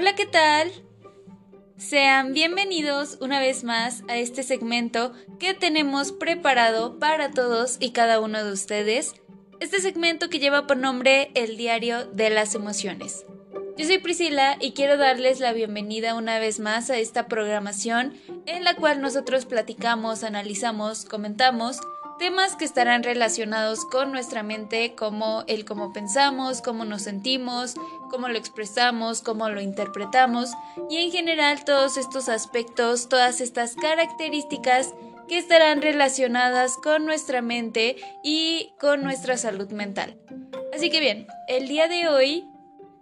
Hola, ¿qué tal? Sean bienvenidos una vez más a este segmento que tenemos preparado para todos y cada uno de ustedes. Este segmento que lleva por nombre El Diario de las Emociones. Yo soy Priscila y quiero darles la bienvenida una vez más a esta programación en la cual nosotros platicamos, analizamos, comentamos temas que estarán relacionados con nuestra mente, como el cómo pensamos, cómo nos sentimos, cómo lo expresamos, cómo lo interpretamos y en general todos estos aspectos, todas estas características que estarán relacionadas con nuestra mente y con nuestra salud mental. Así que bien, el día de hoy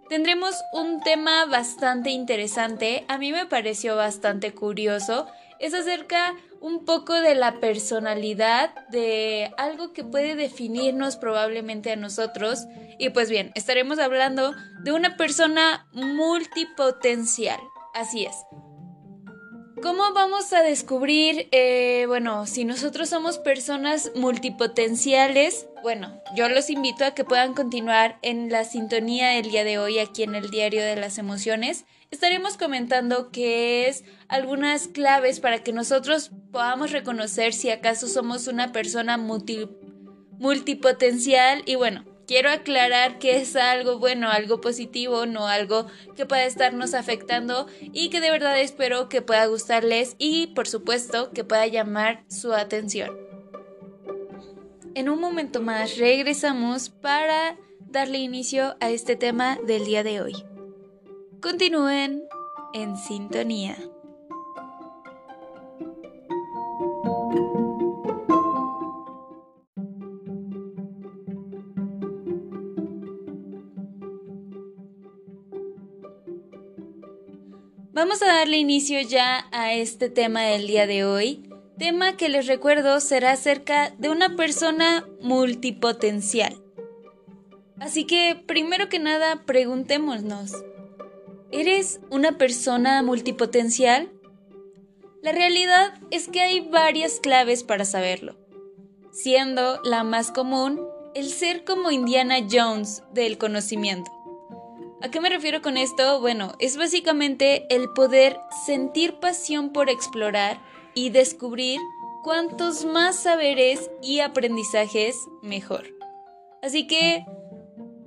tendremos un tema bastante interesante, a mí me pareció bastante curioso, es acerca un poco de la personalidad, de algo que puede definirnos probablemente a nosotros. Y pues bien, estaremos hablando de una persona multipotencial. Así es. ¿Cómo vamos a descubrir, eh, bueno, si nosotros somos personas multipotenciales? Bueno, yo los invito a que puedan continuar en la sintonía el día de hoy aquí en el Diario de las Emociones estaremos comentando qué es algunas claves para que nosotros podamos reconocer si acaso somos una persona multipotencial y bueno, quiero aclarar que es algo bueno, algo positivo, no algo que pueda estarnos afectando y que de verdad espero que pueda gustarles y por supuesto que pueda llamar su atención. En un momento más regresamos para darle inicio a este tema del día de hoy. Continúen en sintonía. Vamos a darle inicio ya a este tema del día de hoy, tema que les recuerdo será acerca de una persona multipotencial. Así que, primero que nada, preguntémonos, ¿Eres una persona multipotencial? La realidad es que hay varias claves para saberlo, siendo la más común el ser como Indiana Jones del conocimiento. ¿A qué me refiero con esto? Bueno, es básicamente el poder sentir pasión por explorar y descubrir cuantos más saberes y aprendizajes mejor. Así que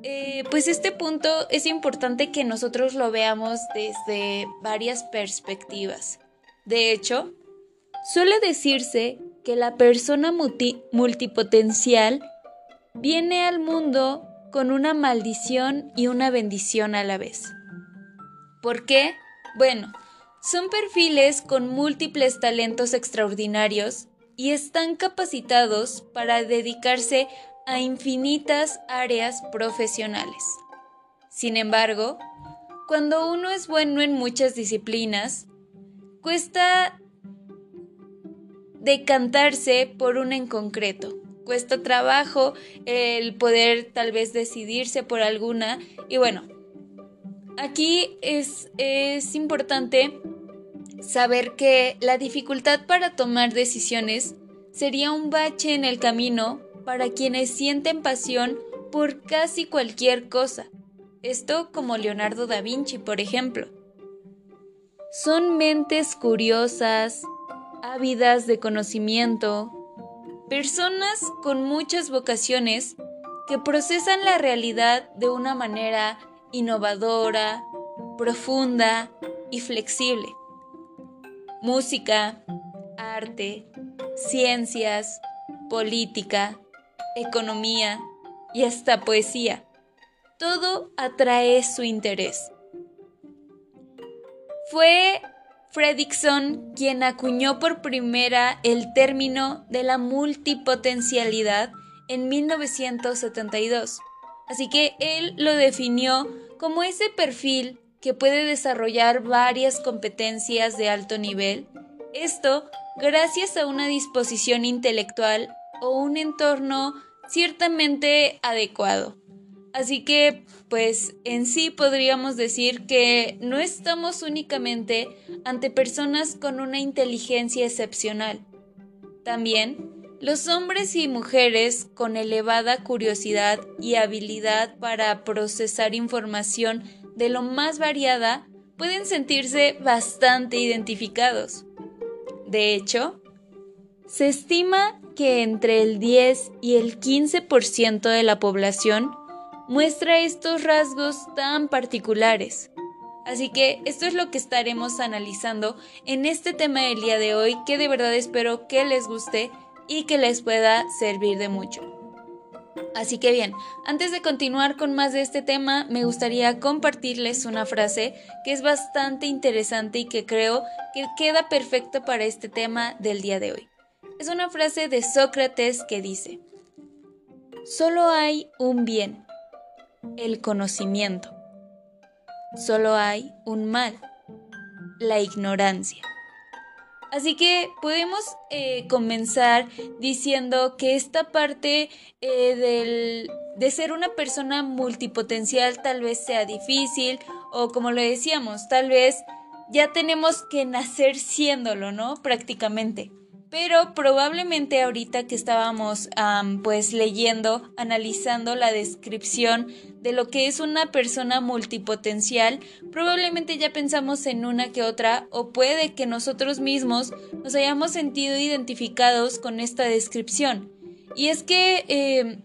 eh, pues este punto es importante que nosotros lo veamos desde varias perspectivas. De hecho, suele decirse que la persona multipotencial viene al mundo con una maldición y una bendición a la vez. ¿Por qué? Bueno, son perfiles con múltiples talentos extraordinarios y están capacitados para dedicarse a infinitas áreas profesionales. Sin embargo, cuando uno es bueno en muchas disciplinas, cuesta decantarse por una en concreto. Cuesta trabajo el poder tal vez decidirse por alguna. Y bueno, aquí es, es importante saber que la dificultad para tomar decisiones sería un bache en el camino para quienes sienten pasión por casi cualquier cosa. Esto como Leonardo da Vinci, por ejemplo. Son mentes curiosas, ávidas de conocimiento, personas con muchas vocaciones que procesan la realidad de una manera innovadora, profunda y flexible. Música, arte, ciencias, política, economía y hasta poesía. Todo atrae su interés. Fue Fredrickson quien acuñó por primera el término de la multipotencialidad en 1972. Así que él lo definió como ese perfil que puede desarrollar varias competencias de alto nivel, esto gracias a una disposición intelectual o un entorno ciertamente adecuado. Así que, pues en sí podríamos decir que no estamos únicamente ante personas con una inteligencia excepcional. También, los hombres y mujeres con elevada curiosidad y habilidad para procesar información de lo más variada pueden sentirse bastante identificados. De hecho, se estima que entre el 10 y el 15% de la población muestra estos rasgos tan particulares. Así que esto es lo que estaremos analizando en este tema del día de hoy que de verdad espero que les guste y que les pueda servir de mucho. Así que bien, antes de continuar con más de este tema, me gustaría compartirles una frase que es bastante interesante y que creo que queda perfecta para este tema del día de hoy. Es una frase de Sócrates que dice, Solo hay un bien, el conocimiento. Solo hay un mal, la ignorancia. Así que podemos eh, comenzar diciendo que esta parte eh, de ser una persona multipotencial tal vez sea difícil o como lo decíamos, tal vez ya tenemos que nacer siéndolo, ¿no? Prácticamente. Pero probablemente ahorita que estábamos pues leyendo, analizando la descripción de lo que es una persona multipotencial, probablemente ya pensamos en una que otra o puede que nosotros mismos nos hayamos sentido identificados con esta descripción. Y es que eh,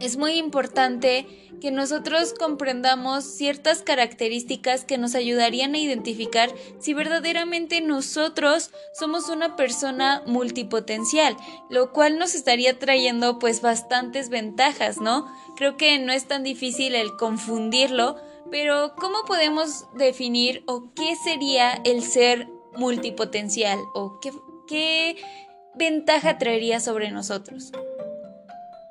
es muy importante que nosotros comprendamos ciertas características que nos ayudarían a identificar si verdaderamente nosotros somos una persona multipotencial, lo cual nos estaría trayendo pues bastantes ventajas, ¿no? Creo que no es tan difícil el confundirlo, pero ¿cómo podemos definir o qué sería el ser multipotencial o qué, qué ventaja traería sobre nosotros?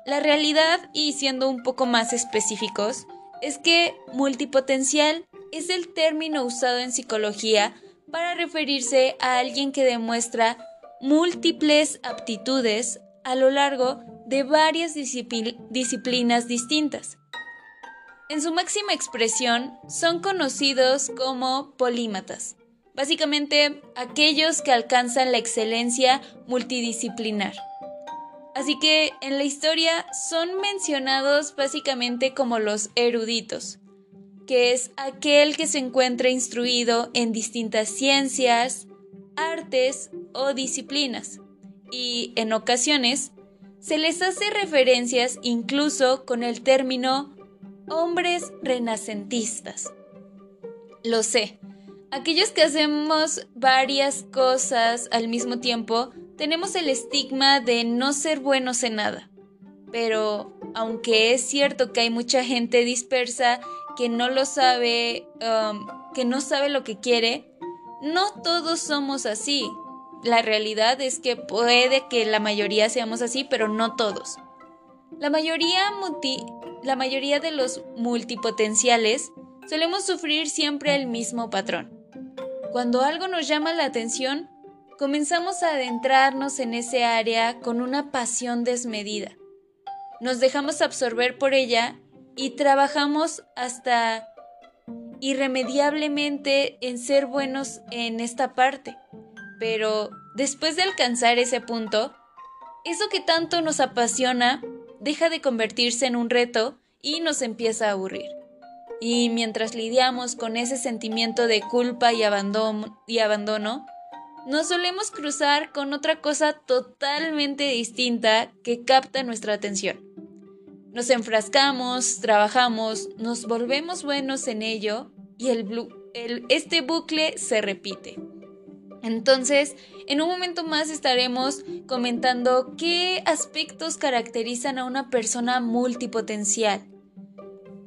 La realidad, y siendo un poco más específicos, es que multipotencial es el término usado en psicología para referirse a alguien que demuestra múltiples aptitudes a lo largo de varias disciplinas distintas. En su máxima expresión son conocidos como polímatas, básicamente aquellos que alcanzan la excelencia multidisciplinar. Así que en la historia son mencionados básicamente como los eruditos, que es aquel que se encuentra instruido en distintas ciencias, artes o disciplinas. Y en ocasiones se les hace referencias incluso con el término hombres renacentistas. Lo sé, aquellos que hacemos varias cosas al mismo tiempo tenemos el estigma de no ser buenos en nada. Pero aunque es cierto que hay mucha gente dispersa que no lo sabe, um, que no sabe lo que quiere, no todos somos así. La realidad es que puede que la mayoría seamos así, pero no todos. La mayoría, la mayoría de los multipotenciales solemos sufrir siempre el mismo patrón. Cuando algo nos llama la atención, comenzamos a adentrarnos en ese área con una pasión desmedida. Nos dejamos absorber por ella y trabajamos hasta irremediablemente en ser buenos en esta parte. Pero después de alcanzar ese punto, eso que tanto nos apasiona deja de convertirse en un reto y nos empieza a aburrir. Y mientras lidiamos con ese sentimiento de culpa y abandono, y abandono nos solemos cruzar con otra cosa totalmente distinta que capta nuestra atención. Nos enfrascamos, trabajamos, nos volvemos buenos en ello y este bucle se repite. Entonces, en un momento más estaremos comentando qué aspectos caracterizan a una persona multipotencial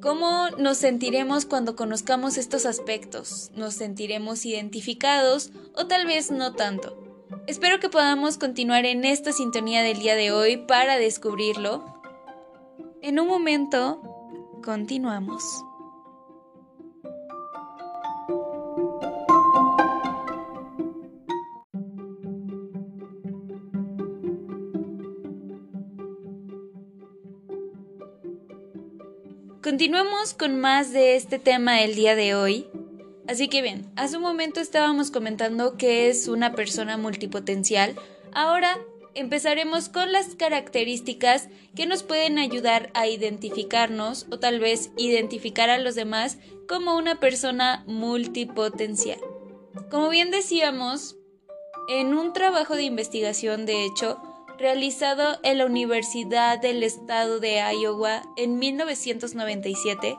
¿Cómo nos sentiremos cuando conozcamos estos aspectos? ¿Nos sentiremos identificados o tal vez no tanto? Espero que podamos continuar en esta sintonía del día de hoy para descubrirlo. En un momento, continuamos. Continuemos con más de este tema del día de hoy. Así que bien, hace un momento estábamos comentando que es una persona multipotencial. Ahora empezaremos con las características que nos pueden ayudar a identificarnos o tal vez identificar a los demás como una persona multipotencial. Como bien decíamos, en un trabajo de investigación, de hecho, realizado en la Universidad del Estado de Iowa en 1997,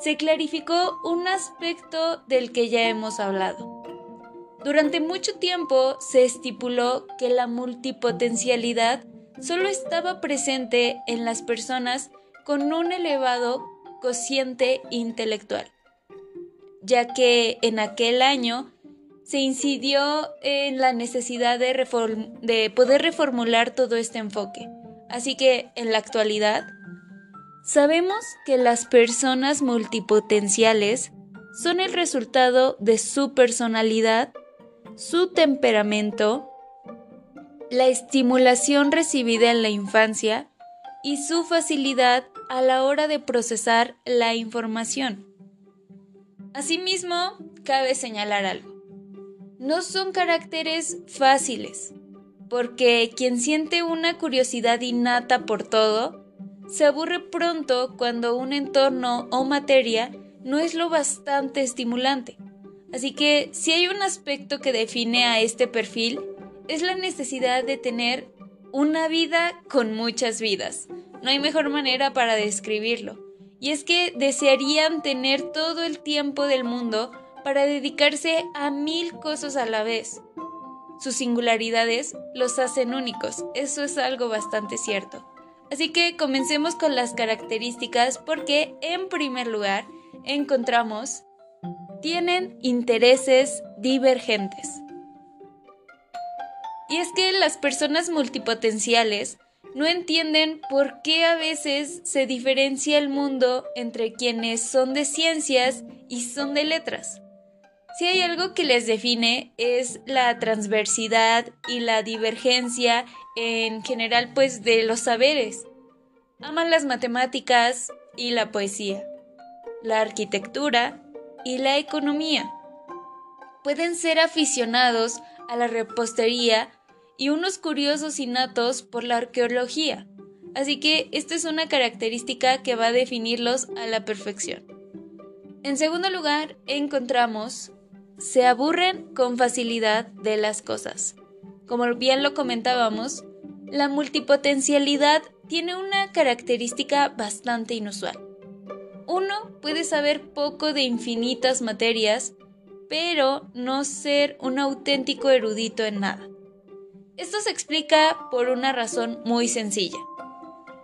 se clarificó un aspecto del que ya hemos hablado. Durante mucho tiempo se estipuló que la multipotencialidad solo estaba presente en las personas con un elevado cociente intelectual, ya que en aquel año se incidió en la necesidad de, de, poder reformular todo este enfoque. Así que en la actualidad, sabemos que las personas multipotenciales son el resultado de su personalidad, su temperamento, la estimulación recibida en la infancia y su facilidad a la hora de procesar la información. Asimismo, cabe señalar algo no son caracteres fáciles, porque quien siente una curiosidad innata por todo, se aburre pronto cuando un entorno o materia no es lo bastante estimulante. Así que si hay un aspecto que define a este perfil, es la necesidad de tener una vida con muchas vidas. No hay mejor manera para describirlo. Y es que desearían tener todo el tiempo del mundo para dedicarse a mil cosas a la vez. Sus singularidades los hacen únicos, eso es algo bastante cierto. Así que comencemos con las características porque en primer lugar encontramos tienen intereses divergentes. Y es que las personas multipotenciales no entienden por qué a veces se diferencia el mundo entre quienes son de ciencias y son de letras. Si hay algo que les define es la transversidad y la divergencia en general pues de los saberes. Aman las matemáticas y la poesía, la arquitectura y la economía. Pueden ser aficionados a la repostería y unos curiosos innatos por la arqueología. Así que esta es una característica que va a definirlos a la perfección. En segundo lugar, encontramos se aburren con facilidad de las cosas. Como bien lo comentábamos, la multipotencialidad tiene una característica bastante inusual. Uno puede saber poco de infinitas materias, pero no ser un auténtico erudito en nada. Esto se explica por una razón muy sencilla.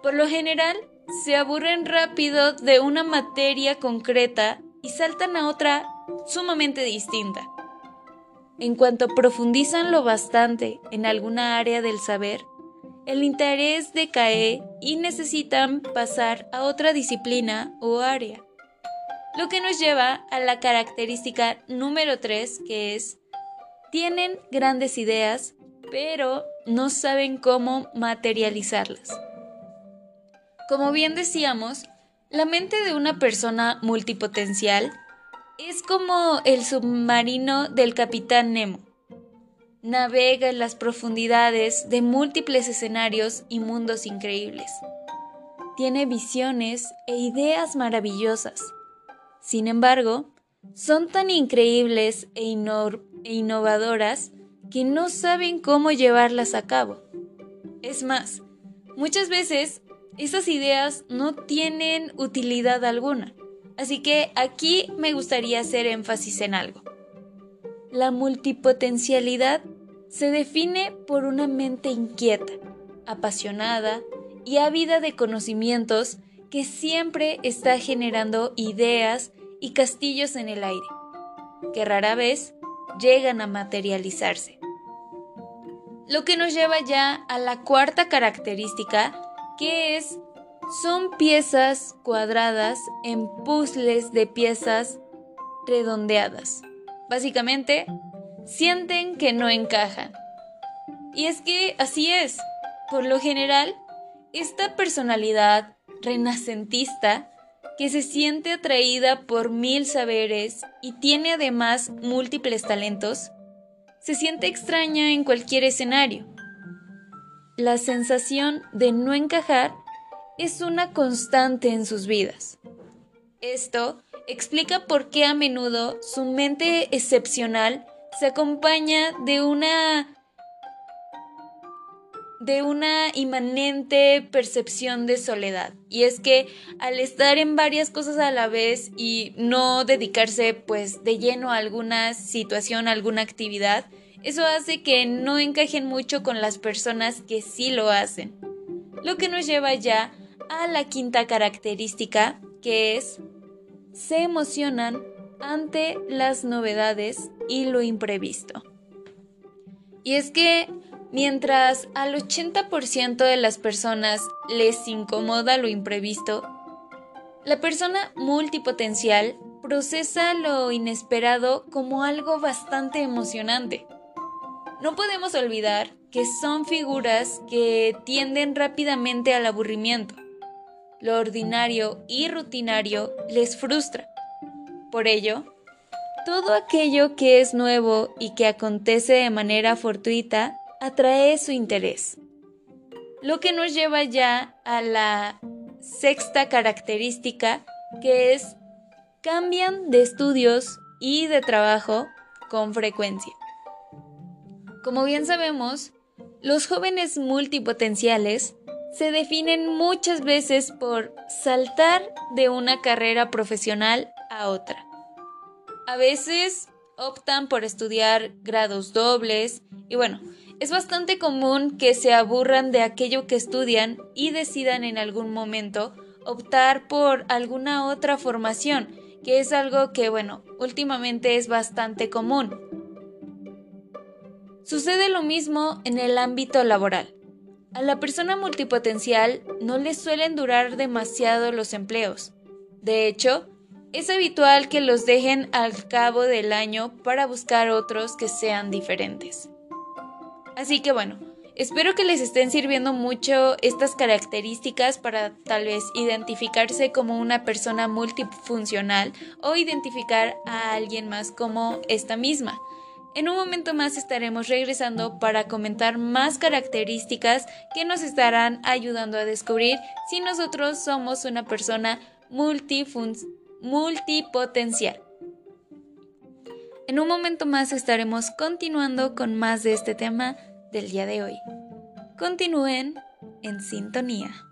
Por lo general, se aburren rápido de una materia concreta y saltan a otra sumamente distinta. En cuanto profundizan lo bastante en alguna área del saber, el interés decae y necesitan pasar a otra disciplina o área. Lo que nos lleva a la característica número 3, que es, tienen grandes ideas, pero no saben cómo materializarlas. Como bien decíamos, la mente de una persona multipotencial es como el submarino del capitán Nemo. Navega en las profundidades de múltiples escenarios y mundos increíbles. Tiene visiones e ideas maravillosas. Sin embargo, son tan increíbles e, e innovadoras que no saben cómo llevarlas a cabo. Es más, muchas veces esas ideas no tienen utilidad alguna Así que aquí me gustaría hacer énfasis en algo. La multipotencialidad se define por una mente inquieta, apasionada y ávida de conocimientos que siempre está generando ideas y castillos en el aire, que rara vez llegan a materializarse. Lo que nos lleva ya a la cuarta característica, que es son piezas cuadradas en puzzles de piezas redondeadas. Básicamente, sienten que no encajan. Y es que así es. Por lo general, esta personalidad renacentista que se siente atraída por mil saberes y tiene además múltiples talentos, se siente extraña en cualquier escenario. la sensación de no encajar es una constante en sus vidas. Esto explica por qué a menudo su mente excepcional se acompaña de una de una inmanente percepción de soledad. Y es que al estar en varias cosas a la vez y no dedicarse pues de lleno a alguna situación, alguna actividad, eso hace que no encajen mucho con las personas que sí lo hacen. Lo que nos lleva ya a la quinta característica, que es se emocionan ante las novedades y lo imprevisto. Y es que mientras al 80% de las personas les incomoda lo imprevisto, la persona multipotencial procesa lo inesperado como algo bastante emocionante. No podemos olvidar que son figuras que tienden rápidamente al aburrimiento. Lo ordinario y rutinario les frustra. Por ello, todo aquello que es nuevo y que acontece de manera fortuita atrae su interés. Lo que nos lleva ya a la sexta característica que es cambian de estudios y de trabajo con frecuencia. Como bien sabemos, los jóvenes multipotenciales se definen muchas veces por saltar de una carrera profesional a otra. A veces optan por estudiar grados dobles y bueno, es bastante común que se aburran de aquello que estudian y decidan en algún momento optar por alguna otra formación, que es algo que bueno, últimamente es bastante común. Sucede lo mismo en el ámbito laboral. A la persona multipotencial no le suelen durar demasiado los empleos. De hecho, es habitual que los dejen al cabo del año para buscar otros que sean diferentes. Así que bueno, espero que les estén sirviendo mucho estas características para tal vez identificarse como una persona multifuncional o identificar a alguien más como esta misma. En un momento más estaremos regresando para comentar más características que nos estarán ayudando a descubrir si nosotros somos una persona multipotencial. En un momento más estaremos continuando con más de este tema del día de hoy. Continúen en sintonía.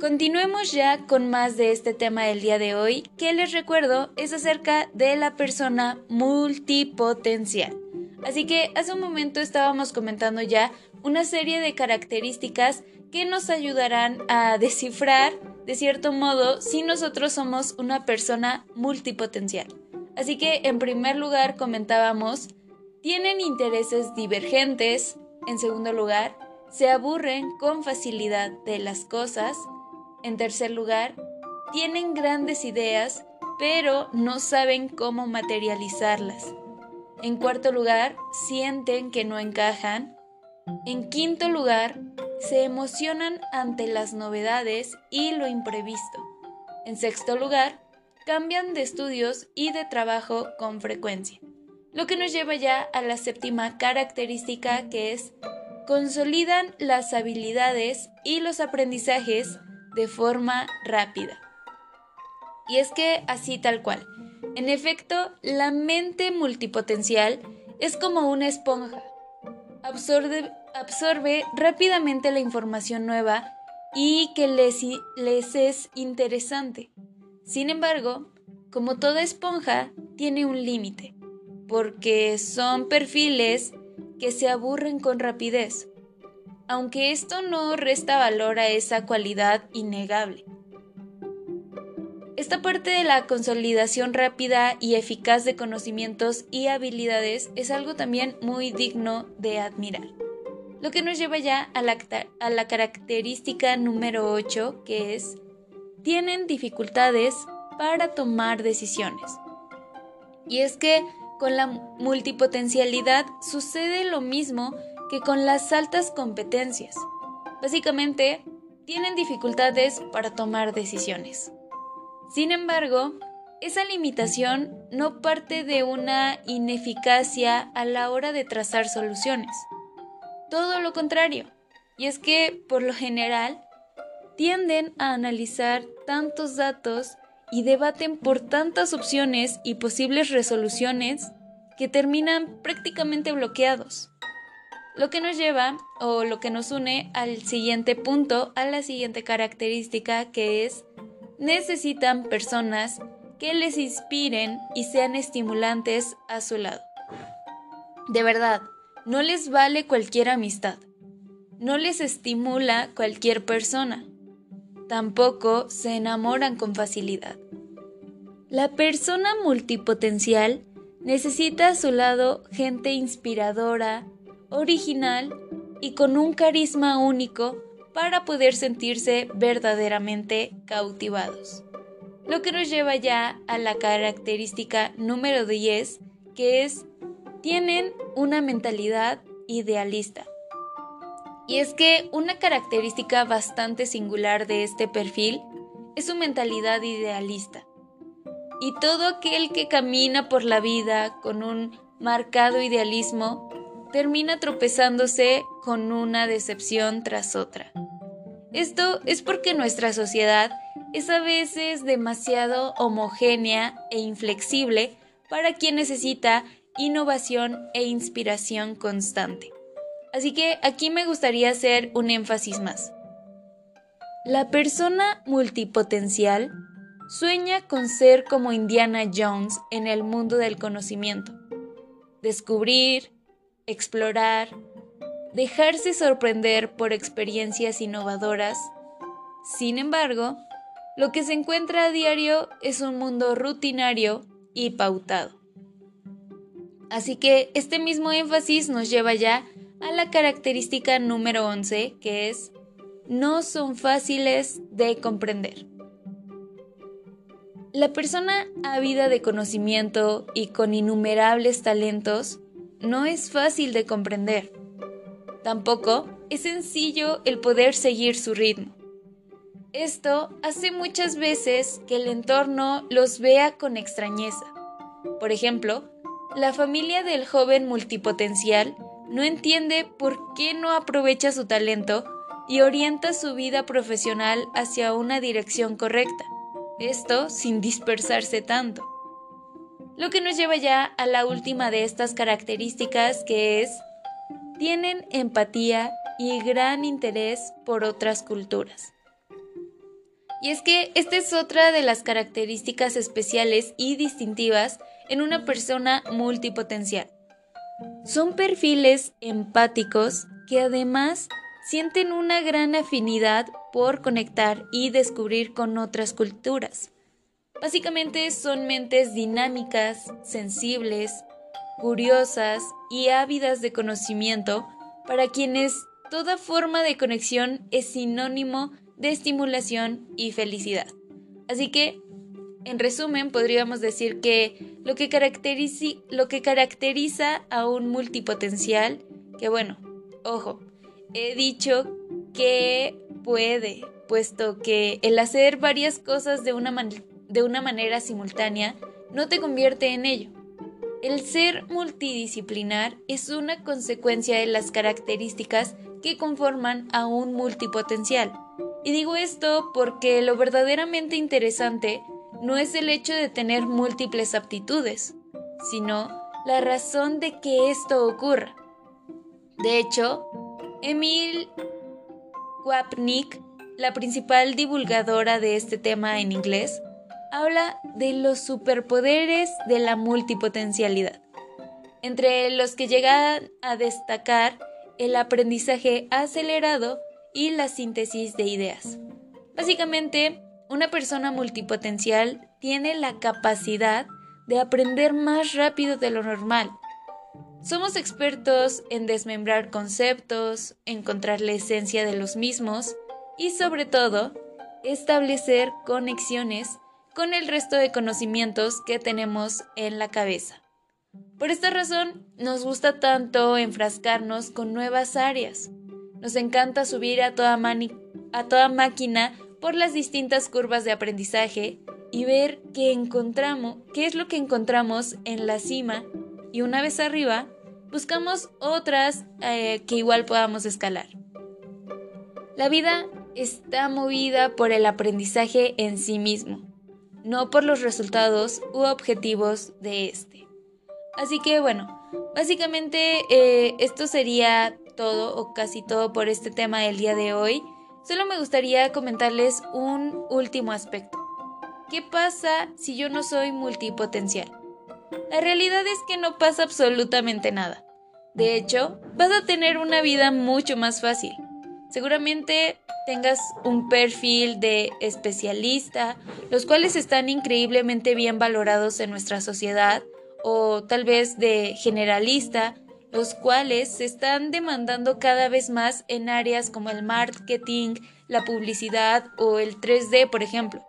Continuemos ya con más de este tema del día de hoy, que les recuerdo es acerca de la persona multipotencial. Así que hace un momento estábamos comentando ya una serie de características que nos ayudarán a descifrar, de cierto modo, si nosotros somos una persona multipotencial. Así que, en primer lugar, comentábamos, tienen intereses divergentes. En segundo lugar, se aburren con facilidad de las cosas. En tercer lugar, tienen grandes ideas, pero no saben cómo materializarlas. En cuarto lugar, sienten que no encajan. En quinto lugar, se emocionan ante las novedades y lo imprevisto. En sexto lugar, cambian de estudios y de trabajo con frecuencia. Lo que nos lleva ya a la séptima característica que es consolidan las habilidades y los aprendizajes de forma rápida. Y es que así tal cual. En efecto, la mente multipotencial es como una esponja. Absorbe, absorbe rápidamente la información nueva y que les, les es interesante. Sin embargo, como toda esponja, tiene un límite, porque son perfiles que se aburren con rapidez aunque esto no resta valor a esa cualidad innegable. Esta parte de la consolidación rápida y eficaz de conocimientos y habilidades es algo también muy digno de admirar. Lo que nos lleva ya a la, característica número 8, que es, tienen dificultades para tomar decisiones. Y es que con la multipotencialidad sucede lo mismo que con las altas competencias. Básicamente, tienen dificultades para tomar decisiones. Sin embargo, esa limitación no parte de una ineficacia a la hora de trazar soluciones. Todo lo contrario, y es que, por lo general, tienden a analizar tantos datos y debaten por tantas opciones y posibles resoluciones que terminan prácticamente bloqueados. Lo que nos lleva o lo que nos une al siguiente punto, a la siguiente característica que es necesitan personas que les inspiren y sean estimulantes a su lado. De verdad, no les vale cualquier amistad, no les estimula cualquier persona, tampoco se enamoran con facilidad. La persona multipotencial necesita a su lado gente inspiradora, original y con un carisma único para poder sentirse verdaderamente cautivados. Lo que nos lleva ya a la característica número 10, que es tienen una mentalidad idealista. Y es que una característica bastante singular de este perfil es su mentalidad idealista. Y todo aquel que camina por la vida con un marcado idealismo termina tropezándose con una decepción tras otra. Esto es porque nuestra sociedad es a veces demasiado homogénea e inflexible para quien necesita innovación e inspiración constante. Así que aquí me gustaría hacer un énfasis más. La persona multipotencial sueña con ser como Indiana Jones en el mundo del conocimiento. Descubrir, explorar, dejarse sorprender por experiencias innovadoras. Sin embargo, lo que se encuentra a diario es un mundo rutinario y pautado. Así que este mismo énfasis nos lleva ya a la característica número 11, que es no son fáciles de comprender. La persona ávida de conocimiento y con innumerables talentos no es fácil de comprender. Tampoco es sencillo el poder seguir su ritmo. Esto hace muchas veces que el entorno los vea con extrañeza. Por ejemplo, la familia del joven multipotencial no entiende por qué no aprovecha su talento y orienta su vida profesional hacia una dirección correcta, esto sin dispersarse tanto. Lo que nos lleva ya a la última de estas características que es, tienen empatía y gran interés por otras culturas. Y es que esta es otra de las características especiales y distintivas en una persona multipotencial. Son perfiles empáticos que además sienten una gran afinidad por conectar y descubrir con otras culturas. Básicamente son mentes dinámicas, sensibles, curiosas y ávidas de conocimiento para quienes toda forma de conexión es sinónimo de estimulación y felicidad. Así que en resumen, podríamos decir que lo que, lo que caracteriza a un multipotencial, que bueno, ojo, he dicho que puede, puesto que el hacer varias cosas de una, de una manera simultánea no te convierte en ello. El ser multidisciplinar es una consecuencia de las características que conforman a un multipotencial. Y digo esto porque lo verdaderamente interesante no es el hecho de tener múltiples aptitudes, sino la razón de que esto ocurra. De hecho, Emil Wapnick, la principal divulgadora de este tema en inglés, habla de los superpoderes de la multipotencialidad, entre los que llegan a destacar el aprendizaje acelerado y la síntesis de ideas. Básicamente, una persona multipotencial tiene la capacidad de aprender más rápido de lo normal. Somos expertos en desmembrar conceptos, encontrar la esencia de los mismos y sobre todo establecer conexiones con el resto de conocimientos que tenemos en la cabeza. Por esta razón, nos gusta tanto enfrascarnos con nuevas áreas. Nos encanta subir a toda, máquina por las distintas curvas de aprendizaje y ver qué encontramos, qué es lo que encontramos en la cima y una vez arriba buscamos otras eh, que igual podamos escalar. La vida está movida por el aprendizaje en sí mismo, no por los resultados u objetivos de este. Así que bueno, básicamente eh, esto sería todo o casi todo por este tema del día de hoy. Solo me gustaría comentarles un último aspecto. ¿Qué pasa si yo no soy multipotencial? La realidad es que no pasa absolutamente nada. De hecho, vas a tener una vida mucho más fácil. Seguramente tengas un perfil de especialista, los cuales están increíblemente bien valorados en nuestra sociedad, o tal vez de generalista, los cuales se están demandando cada vez más en áreas como el marketing, la publicidad o el 3D, por ejemplo.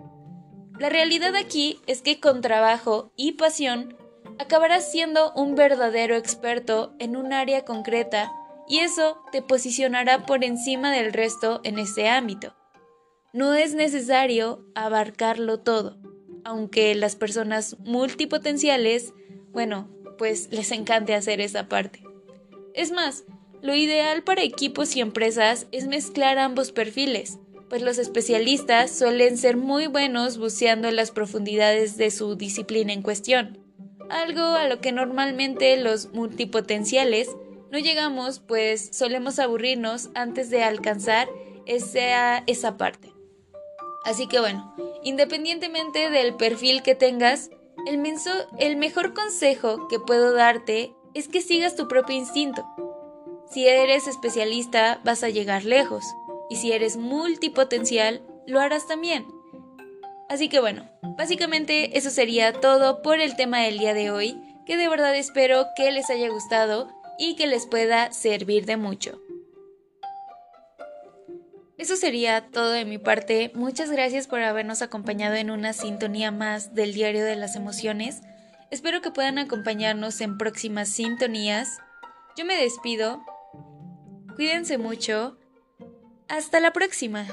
La realidad aquí es que con trabajo y pasión acabarás siendo un verdadero experto en un área concreta y eso te posicionará por encima del resto en ese ámbito. No es necesario abarcarlo todo, aunque las personas multipotenciales, bueno, pues les encante hacer esa parte. Es más, lo ideal para equipos y empresas es mezclar ambos perfiles, pues los especialistas suelen ser muy buenos buceando las profundidades de su disciplina en cuestión, algo a lo que normalmente los multipotenciales no llegamos pues solemos aburrirnos antes de alcanzar esa, esa parte. Así que bueno, independientemente del perfil que tengas, el, el mejor consejo que puedo darte es que sigas tu propio instinto. Si eres especialista vas a llegar lejos y si eres multipotencial lo harás también. Así que bueno, básicamente eso sería todo por el tema del día de hoy, que de verdad espero que les haya gustado y que les pueda servir de mucho. Eso sería todo de mi parte. Muchas gracias por habernos acompañado en una sintonía más del Diario de las Emociones. Espero que puedan acompañarnos en próximas sintonías. Yo me despido. Cuídense mucho. Hasta la próxima.